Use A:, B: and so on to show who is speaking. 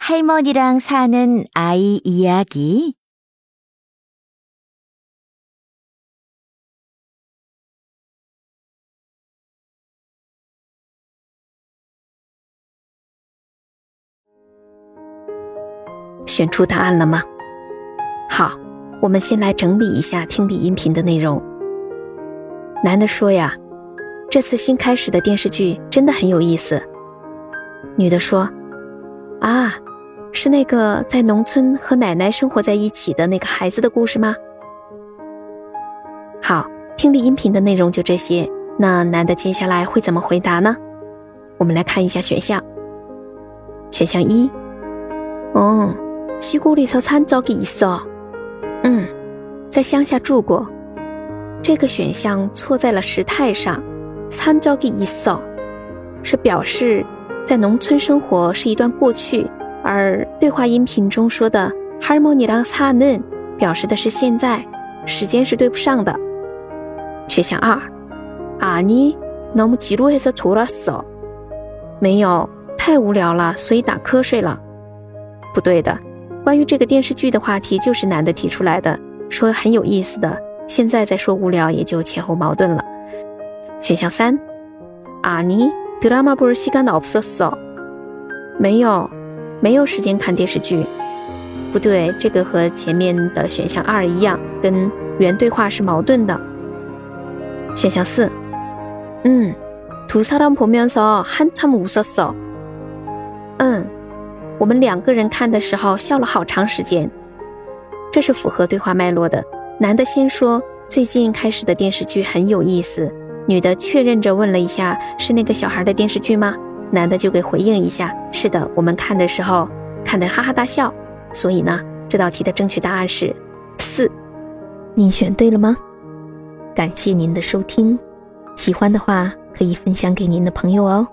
A: 할머니랑 사는 아이 이야기?
B: “选出答案了吗？好，我们先来整理一下听力音频的内容。男的说呀，这次新开始的电视剧真的很有意思。女的说，啊， 是那个在农村和奶奶生活在一起的那个孩子的故事吗？好，听力音频的内容就这些。那男的接下来会怎么回答呢？我们来看一下选项。选项一，哦，西谷里头参照给意思哦，嗯，在乡下住过。这个选项错在了时态上，参照给意思哦，是表示在农村生活是一段过去，而对话音频中说的 harmony 让擦嫩表示的是现在，时间是对不上的。选项二，아니너무지루해서졸았어，没有。太无聊了，所以打瞌睡了。不对的，关于这个电视剧的话题就是男的提出来的，说很有意思的。现在再说无聊，也就前后矛盾了。选项三，아니드라마볼시간없었어，没有， 没有时间看电视剧。不对，这个和前面的选项二一样，跟原对话是矛盾的。选项四，嗯，두사람보면서한참웃었어。 嗯，我们两个人看的时候笑了好长时间，这是符合对话脉络的。男的先说最近开始的电视剧很有意思，女的确认着问了一下是那个小孩的电视剧吗？ 男的就给回应一下，是的，我们看的时候看的哈哈大笑。所以呢，这道题的正确答案是四。您选对了吗？感谢您的收听，喜欢的话可以分享给您的朋友哦。